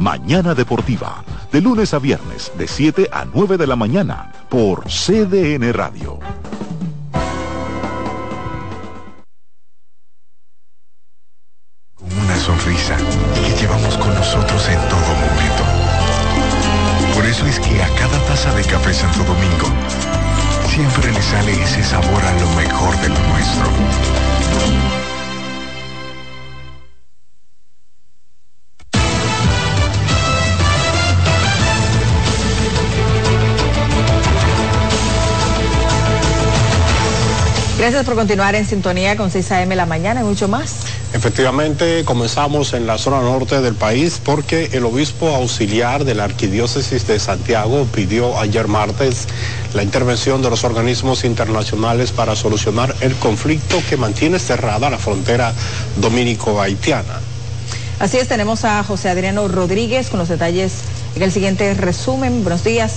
Mañana Deportiva, de lunes a viernes, de 7 a 9 de la mañana, por CDN Radio. Con una sonrisa que llevamos con nosotros en todo momento. Por eso es que a cada taza de café Santo Domingo, siempre le sale ese sabor a lo mejor de lo nuestro. Gracias por continuar en sintonía con 6 AM la mañana y mucho más. Efectivamente, comenzamos en la zona norte del país porque el obispo auxiliar de la Arquidiócesis de Santiago pidió ayer martes la intervención de los organismos internacionales para solucionar el conflicto que mantiene cerrada la frontera dominico-haitiana. Así es, tenemos a José Adriano Rodríguez con los detalles en el siguiente resumen. Buenos días.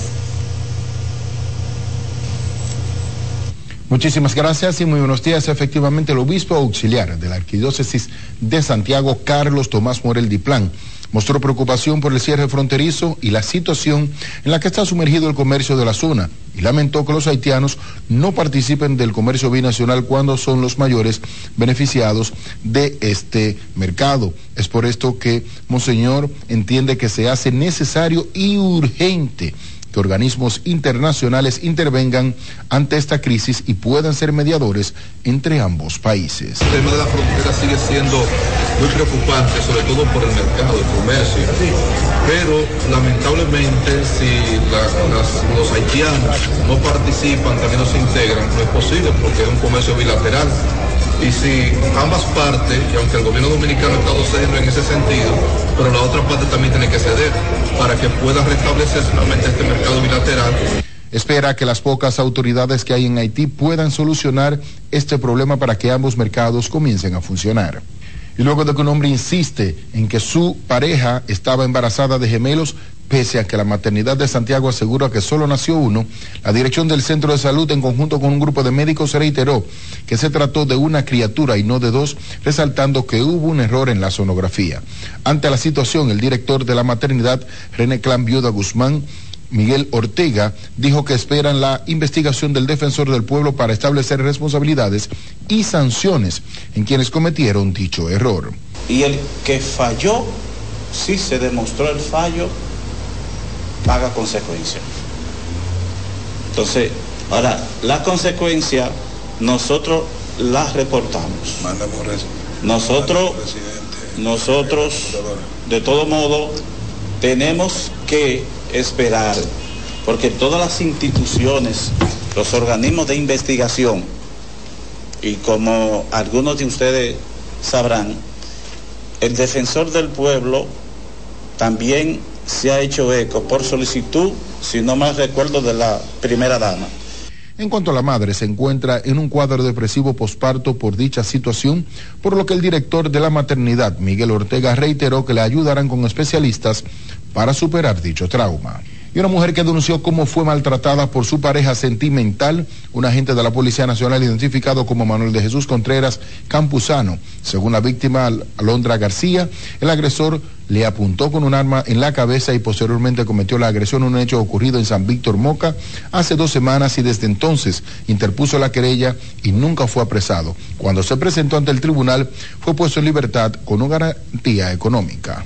Muchísimas gracias y muy buenos días. Efectivamente, el obispo auxiliar de la Arquidiócesis de Santiago, Carlos Tomás Morel Diplán, mostró preocupación por el cierre fronterizo y la situación en la que está sumergido el comercio de la zona y lamentó que los haitianos no participen del comercio binacional cuando son los mayores beneficiados de este mercado. Es por esto que Monseñor entiende que se hace necesario y urgente que organismos internacionales intervengan ante esta crisis y puedan ser mediadores entre ambos países. El tema de la frontera sigue siendo muy preocupante, sobre todo por el mercado, el comercio, pero lamentablemente si los haitianos no participan, también no se integran, no es posible porque es un comercio bilateral y si ambas partes, y aunque el gobierno dominicano ha estado cediendo en ese sentido, pero la otra parte también tiene que ceder para que pueda restablecerse nuevamente este mercado bilateral. Espera que las pocas autoridades que hay en Haití puedan solucionar este problema para que ambos mercados comiencen a funcionar. Y luego de que un hombre insiste en que su pareja estaba embarazada de gemelos, Pese a que la maternidad de Santiago asegura que solo nació uno, la dirección del centro de salud en conjunto con un grupo de médicos reiteró que se trató de una criatura y no de dos, resaltando que hubo un error en la sonografía. Ante la situación, el director de la maternidad, René Clan Viuda Guzmán, Miguel Ortega, dijo que esperan la investigación del defensor del pueblo para establecer responsabilidades y sanciones en quienes cometieron dicho error. Y el que falló, sí se demostró el fallo, paga consecuencia. Entonces, ahora, la consecuencia nosotros las reportamos. Nosotros, nosotros, de todo modo, tenemos que esperar, porque todas las instituciones, los organismos de investigación, y como algunos de ustedes sabrán, el defensor del pueblo también se ha hecho eco por solicitud, si no más recuerdo, de la primera dama. En cuanto a la madre, se encuentra en un cuadro depresivo posparto por dicha situación, por lo que el director de la maternidad, Miguel Ortega, reiteró que le ayudarán con especialistas para superar dicho trauma y una mujer que denunció cómo fue maltratada por su pareja sentimental, un agente de la Policía Nacional identificado como Manuel de Jesús Contreras Campuzano. Según la víctima Alondra García, el agresor le apuntó con un arma en la cabeza y posteriormente cometió la agresión, un hecho ocurrido en San Víctor Moca hace dos semanas y desde entonces interpuso la querella y nunca fue apresado. Cuando se presentó ante el tribunal fue puesto en libertad con una garantía económica.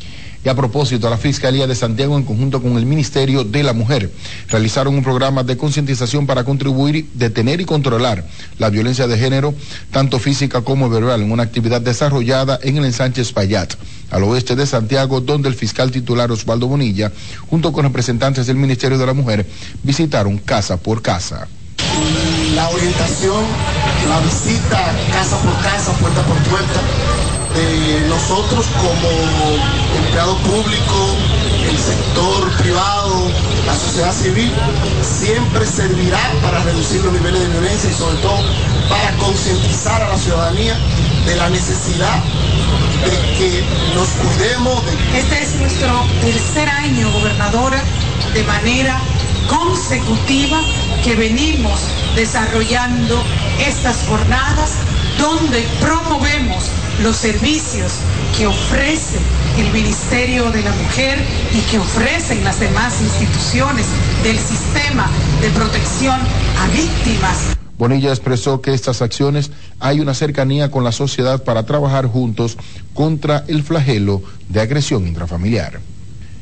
Y a propósito, la Fiscalía de Santiago, en conjunto con el Ministerio de la Mujer, realizaron un programa de concientización para contribuir, detener y controlar la violencia de género, tanto física como verbal, en una actividad desarrollada en el ensanche Espaillat, al oeste de Santiago, donde el fiscal titular Osvaldo Bonilla, junto con representantes del Ministerio de la Mujer, visitaron casa por casa. La orientación, la visita casa por casa, puerta por puerta nosotros como empleado público, el sector privado, la sociedad civil, siempre servirá para reducir los niveles de violencia y sobre todo para concientizar a la ciudadanía de la necesidad de que nos cuidemos. Este es nuestro tercer año, gobernadora, de manera consecutiva que venimos desarrollando estas jornadas donde promovemos los servicios que ofrece el Ministerio de la Mujer y que ofrecen las demás instituciones del sistema de protección a víctimas. Bonilla expresó que estas acciones hay una cercanía con la sociedad para trabajar juntos contra el flagelo de agresión intrafamiliar.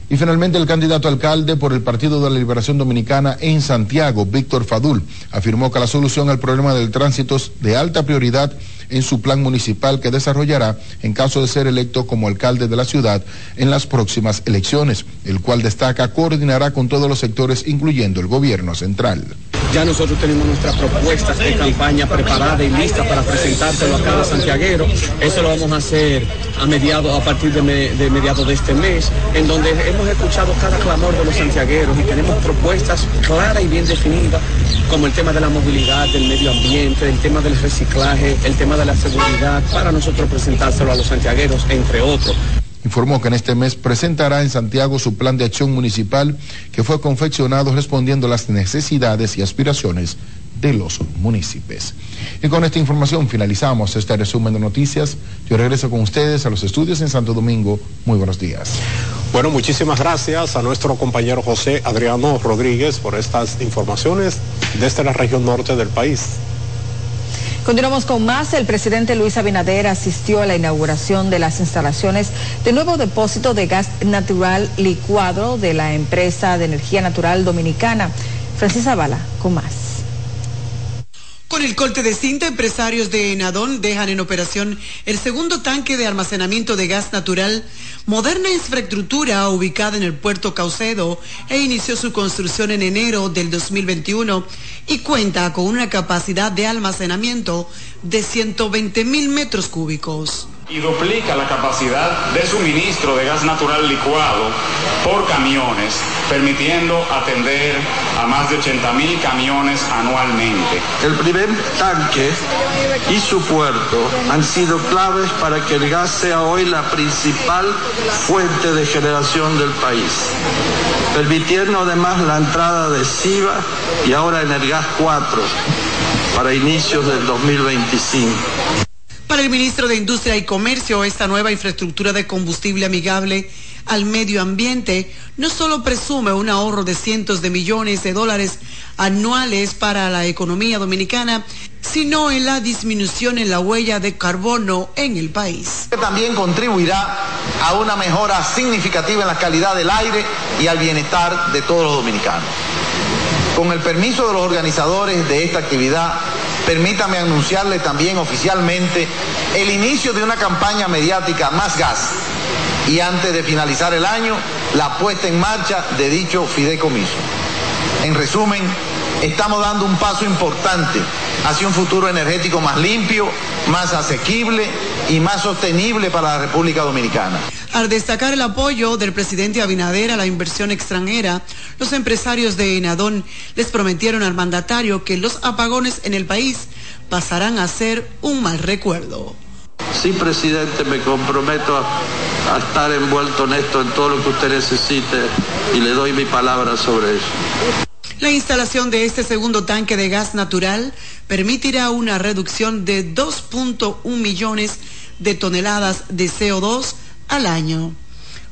Y finalmente el candidato alcalde por el Partido de la Liberación Dominicana en Santiago, Víctor Fadul, afirmó que la solución al problema del tránsito es de alta prioridad en su plan municipal que desarrollará en caso de ser electo como alcalde de la ciudad en las próximas elecciones, el cual destaca coordinará con todos los sectores incluyendo el gobierno central. Ya nosotros tenemos nuestras propuestas de campaña preparada y lista para presentárselo a cada santiaguero. Eso lo vamos a hacer a mediados, a partir de, mediados de este mes, en donde hemos escuchado cada clamor de los santiagueros y tenemos propuestas claras y bien definidas, como el tema de la movilidad, del medio ambiente, el tema del reciclaje, el tema de la seguridad, para nosotros presentárselo a los santiagueros, entre otros. Informó que en este mes presentará en Santiago su plan de acción municipal que fue confeccionado respondiendo a las necesidades y aspiraciones de los municipios. Y con esta información finalizamos este resumen de noticias. Yo regreso con ustedes a los estudios en Santo Domingo. Muy buenos días. Bueno, muchísimas gracias a nuestro compañero José Adriano Rodríguez por estas informaciones desde la región norte del país. Continuamos con más. El presidente Luis Abinader asistió a la inauguración de las instalaciones de nuevo depósito de gas natural licuado de la empresa de energía natural dominicana. Francis Bala, con más. Con el corte de cinta, empresarios de Enadón dejan en operación el segundo tanque de almacenamiento de gas natural, moderna infraestructura ubicada en el puerto Caucedo e inició su construcción en enero del 2021 y cuenta con una capacidad de almacenamiento de 120 mil metros cúbicos y duplica la capacidad de suministro de gas natural licuado por camiones, permitiendo atender a más de 80 mil camiones anualmente. El primer tanque y su puerto han sido claves para que el gas sea hoy la principal fuente de generación del país, permitiendo además la entrada de SIVA y ahora en el gas 4 para inicios del 2025. Para el ministro de Industria y Comercio, esta nueva infraestructura de combustible amigable al medio ambiente no solo presume un ahorro de cientos de millones de dólares anuales para la economía dominicana, sino en la disminución en la huella de carbono en el país. También contribuirá a una mejora significativa en la calidad del aire y al bienestar de todos los dominicanos. Con el permiso de los organizadores de esta actividad, permítame anunciarle también oficialmente el inicio de una campaña mediática Más Gas y antes de finalizar el año, la puesta en marcha de dicho fideicomiso. En resumen, estamos dando un paso importante hacia un futuro energético más limpio, más asequible y más sostenible para la República Dominicana. Al destacar el apoyo del presidente Abinader a la inversión extranjera, los empresarios de Enadón les prometieron al mandatario que los apagones en el país pasarán a ser un mal recuerdo. Sí, presidente, me comprometo a, a, estar envuelto en esto, en todo lo que usted necesite, y le doy mi palabra sobre eso. La instalación de este segundo tanque de gas natural permitirá una reducción de 2.1 millones de toneladas de CO2 al año.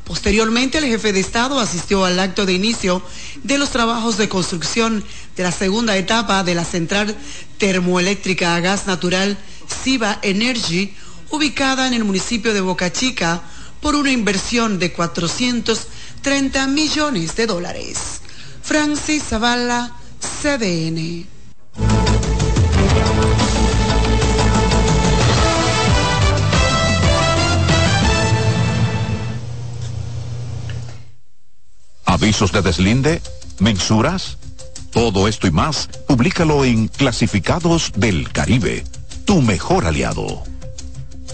Posteriormente, el jefe de Estado asistió al acto de inicio de los trabajos de construcción de la segunda etapa de la central termoeléctrica a gas natural Siva Energy, ubicada en el municipio de Boca Chica, por una inversión de 430 millones de dólares. Francis Zavala, CDN. Avisos de deslinde, mensuras, todo esto y más, públicalo en Clasificados del Caribe, tu mejor aliado.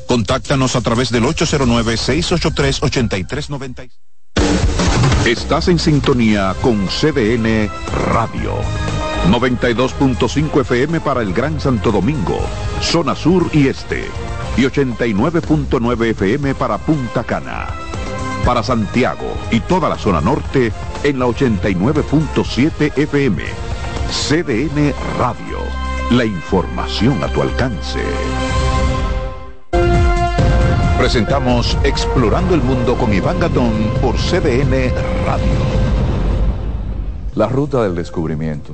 Contáctanos a través del 809-683-8390. Estás en sintonía con CDN Radio. 92.5 FM para el Gran Santo Domingo, zona sur y este. Y 89.9 FM para Punta Cana para Santiago y toda la zona norte en la 89.7 FM. CDN Radio. La información a tu alcance. Presentamos Explorando el Mundo con Iván Gatón por CDN Radio. La ruta del descubrimiento.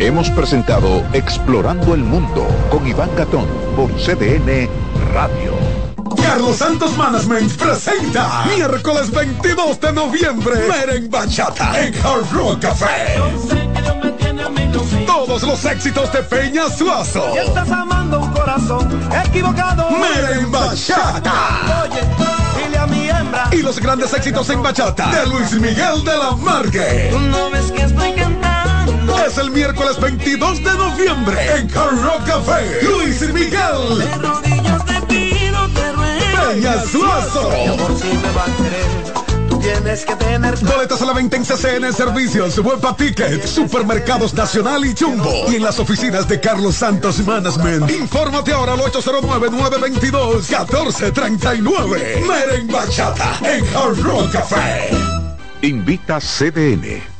Hemos presentado Explorando el Mundo con Iván Gatón por CDN Radio. Carlos Santos Management presenta miércoles 22 de noviembre Meren Bachata en Hard Rock Café. Todos los éxitos de Peña Suazo. Y estás amando un corazón equivocado. Meren Bachata. Oye, dile a mi hembra. Y los grandes éxitos en bachata de Luis Miguel de la Marque. Tú no ves que estoy cantando. Es el miércoles 22 de noviembre en Hard Rock Café. Luis Miguel. De rodillas te pido, te ruego. Peña Suazo. Mi amor, si me va a querer. Tú tienes que tener. Boletas a la venta en CCN Servicios, Huepa Ticket, Supermercados Nacional y Jumbo. Y en las oficinas de Carlos Santos Management. Infórmate ahora al 809-922-1439. Meren Bachata en Hard Rock Café. Invita CDN.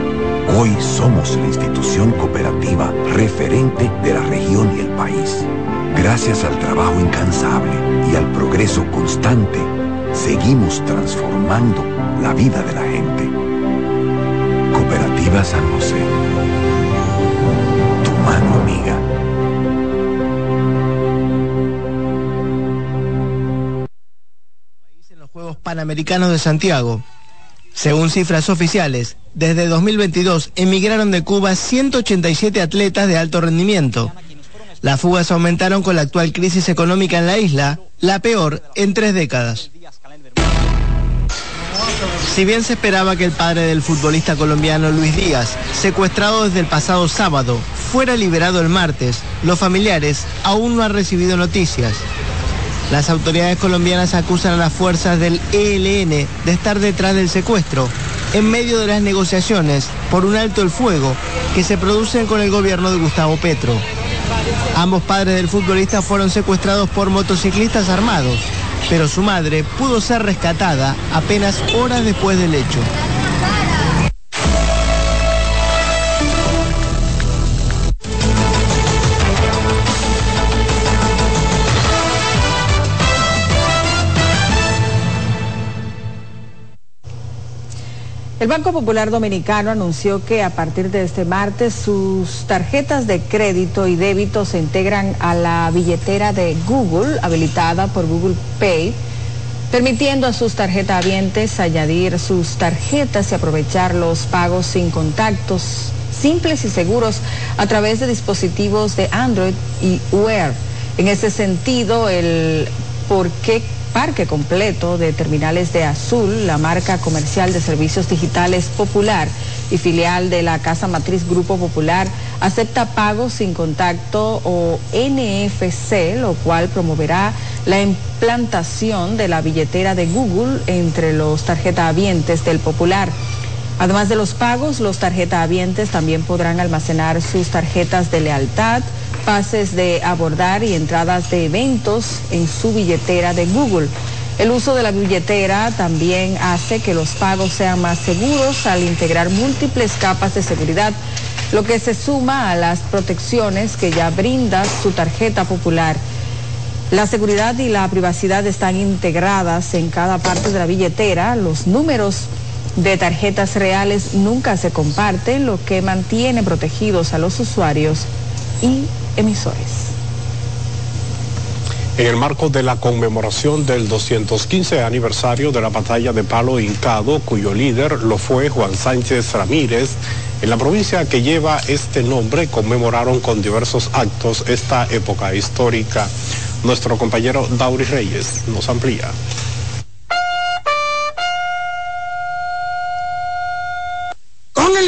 hoy somos la institución cooperativa referente de la región y el país. Gracias al trabajo incansable y al progreso constante, seguimos transformando la vida de la gente. Cooperativa San José. Tu mano amiga. En los Juegos Panamericanos de Santiago. Según cifras oficiales, desde 2022 emigraron de Cuba 187 atletas de alto rendimiento Las fugas aumentaron con la actual crisis económica en la isla, la peor en tres décadas. Si bien se esperaba que el padre del futbolista colombiano Luis Díaz, secuestrado desde el pasado sábado, fuera liberado el martes, los familiares aún no han recibido noticias. Las autoridades colombianas acusan a las fuerzas del ELN de estar detrás del secuestro, en medio de las negociaciones por un alto el fuego que se producen con el gobierno de Gustavo Petro. Ambos padres del futbolista fueron secuestrados por motociclistas armados pero su madre pudo ser rescatada apenas horas después del hecho. El Banco Popular Dominicano anunció que a partir de este martes sus tarjetas de crédito y débito se integran a la billetera de Google, habilitada por Google Pay, permitiendo a sus tarjetavientes añadir sus tarjetas y aprovechar los pagos sin contactos simples y seguros a través de dispositivos de Android y Wear. En ese sentido, el por qué parque completo de terminales de Azul, la marca comercial de servicios digitales popular y filial de la Casa Matriz Grupo Popular, acepta pagos sin contacto o NFC, lo cual promoverá la implantación de la billetera de Google entre los tarjetahabientes del Popular. Además de los pagos, los tarjetahabientes también podrán almacenar sus tarjetas de lealtad, pases de abordar y entradas de eventos en su billetera de Google. El uso de la billetera también hace que los pagos sean más seguros al integrar múltiples capas de seguridad, lo que se suma a las protecciones que ya brinda su tarjeta popular. La seguridad y la privacidad están integradas en cada parte de la billetera. Los números de tarjetas reales nunca se comparten, lo que mantiene protegidos a los usuarios y emisores. En el marco de la conmemoración del 215 aniversario de la batalla de Palo Hincado, cuyo líder lo fue Juan Sánchez Ramírez, en la provincia que lleva este nombre conmemoraron con diversos actos esta época histórica. Nuestro compañero Dauri Reyes nos amplía.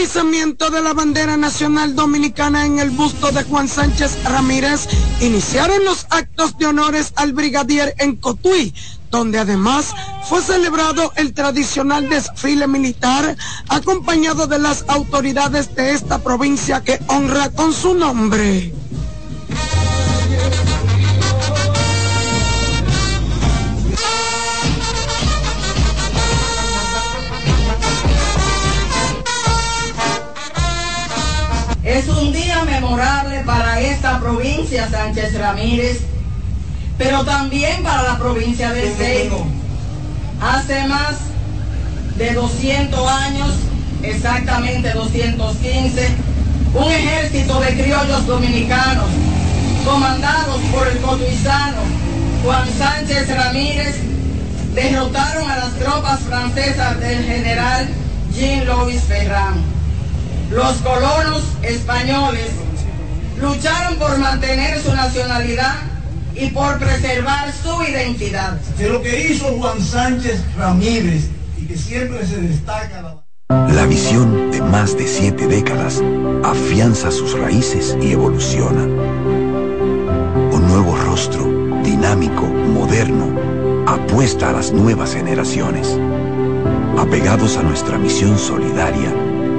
Izamiento de la bandera nacional dominicana en el busto de Juan Sánchez Ramírez, iniciaron los actos de honores al brigadier en Cotuí, donde además fue celebrado el tradicional desfile militar acompañado de las autoridades de esta provincia que honra con su nombre. Es un día memorable para esta provincia, Sánchez Ramírez, pero también para la provincia de Seibo. Hace más de 200 años, exactamente 215, un ejército de criollos dominicanos, comandados por el cotuizano Juan Sánchez Ramírez, derrotaron a las tropas francesas del general Jean-Louis Ferrand los colonos españoles lucharon por mantener su nacionalidad y por preservar su identidad. De lo que hizo Juan Sánchez Ramírez y que siempre se destaca la... La visión de más de siete décadas afianza sus raíces y evoluciona. Un nuevo rostro, dinámico, moderno, apuesta a las nuevas generaciones. Apegados a nuestra misión solidaria,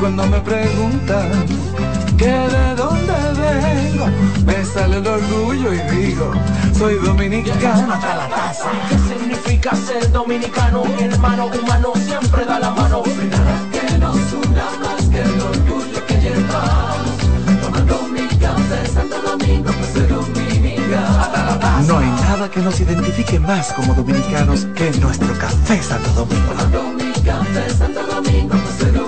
Cuando me preguntan que de dónde vengo, me sale el orgullo y digo, soy dominicano hasta la taza. ¿Qué significa ser dominicano? Mi hermano humano siempre da la mano. Nada que nos una más que el orgullo que llevamos. Tomando mi café Santo Domingo, pues soy dominicano. Hasta la taza. No hay nada que nos identifique más como dominicanos que nuestro café Santo Domingo. Tomando mi café Santo Domingo, pues soy dominicano.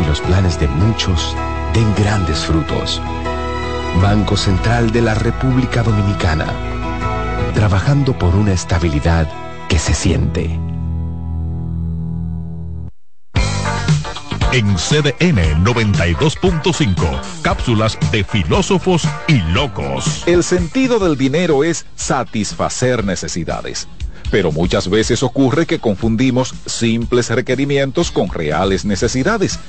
y los planes de muchos den grandes frutos. Banco Central de la República Dominicana, trabajando por una estabilidad que se siente. En CDN 92.5, cápsulas de filósofos y locos. El sentido del dinero es satisfacer necesidades. Pero muchas veces ocurre que confundimos simples requerimientos con reales necesidades.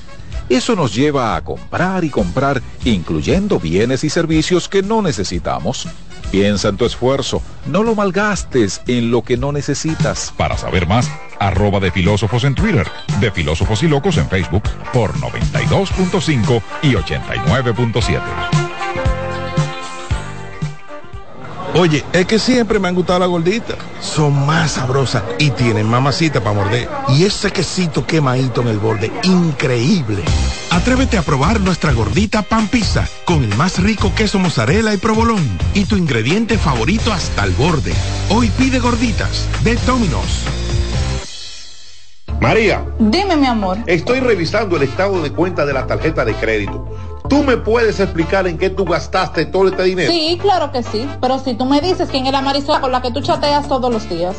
Eso nos lleva a comprar y comprar, incluyendo bienes y servicios que no necesitamos. Piensa en tu esfuerzo, no lo malgastes en lo que no necesitas. Para saber más, arroba de filósofos en Twitter, de filósofos y locos en Facebook por 92.5 y 89.7. Oye, es que siempre me han gustado las gorditas. Son más sabrosas y tienen mamacita para morder. Y ese quesito quemadito en el borde, increíble. Atrévete a probar nuestra gordita pan pizza con el más rico queso mozzarella y provolón y tu ingrediente favorito hasta el borde. Hoy pide gorditas de Domino's. María, Dime, mi amor. estoy revisando el estado de cuenta de la tarjeta de crédito. ¿Tú me puedes explicar en qué tú gastaste todo este dinero? Sí, claro que sí. Pero si tú me dices quién es la Marisol con la que tú chateas todos los días.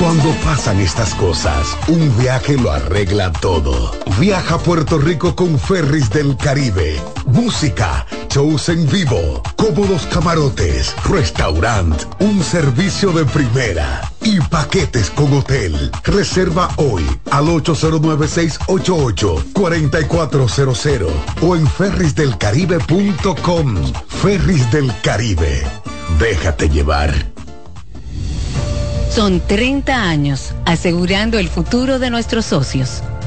Cuando pasan estas cosas, un viaje lo arregla todo. Viaja a Puerto Rico con Ferris del Caribe. Música, shows en vivo, cómodos camarotes, restaurant, un servicio de primera y paquetes con hotel. Reserva hoy al 809-688-4400 o en ferrisdelcaribe.com. Ferris del Caribe. Déjate llevar. Son 30 años asegurando el futuro de nuestros socios.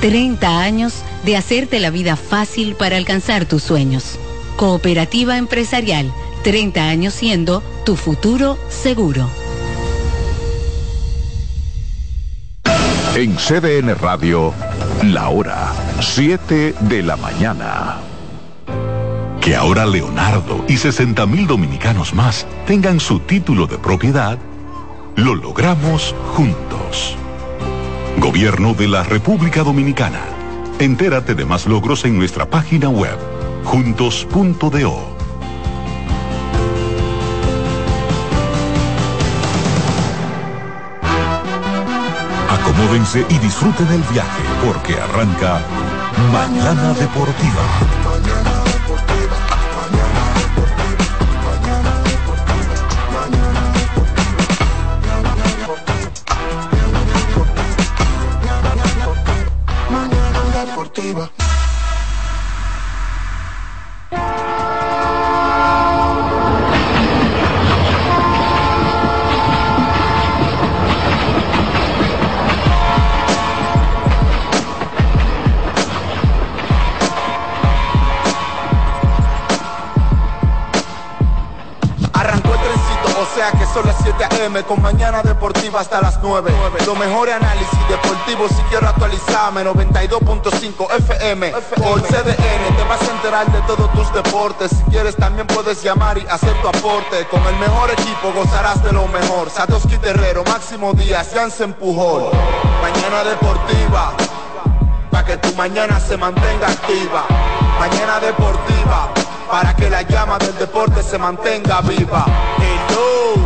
30 años de hacerte la vida fácil para alcanzar tus sueños. Cooperativa Empresarial, 30 años siendo tu futuro seguro. En CDN Radio, la hora 7 de la mañana. Que ahora Leonardo y 60 mil dominicanos más tengan su título de propiedad, lo logramos juntos. Gobierno de la República Dominicana. Entérate de más logros en nuestra página web, juntos.do. Acomódense y disfruten el viaje porque arranca Mañana Deportiva. Mañana las 7 a.m. con mañana deportiva hasta las 9. Lo mejor análisis deportivo si quiero actualizarme. 92.5 FM por CDN. Te vas a enterar de todos tus deportes. Si quieres también puedes llamar y hacer tu aporte. Con el mejor equipo gozarás de lo mejor. Satoshi Terrero, Máximo Díaz, se empujó. Mañana deportiva. Para que tu mañana se mantenga activa. Mañana deportiva para que la llama del deporte se mantenga viva. Hello,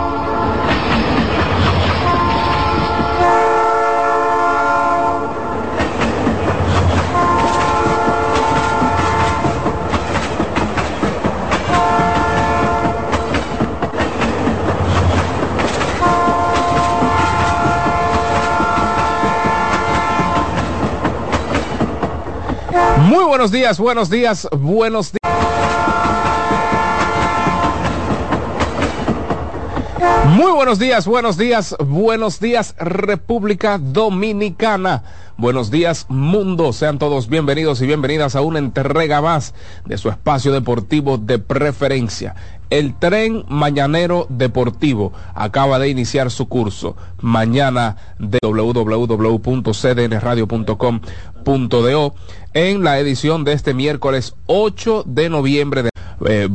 Muy buenos días, buenos días, buenos días. Muy buenos días, buenos días, buenos días República Dominicana. Buenos días mundo, sean todos bienvenidos y bienvenidas a una entrega más de su espacio deportivo de preferencia. El tren mañanero deportivo acaba de iniciar su curso. Mañana de www.cdnradio.com.do en la edición de este miércoles 8 de noviembre de... Eh,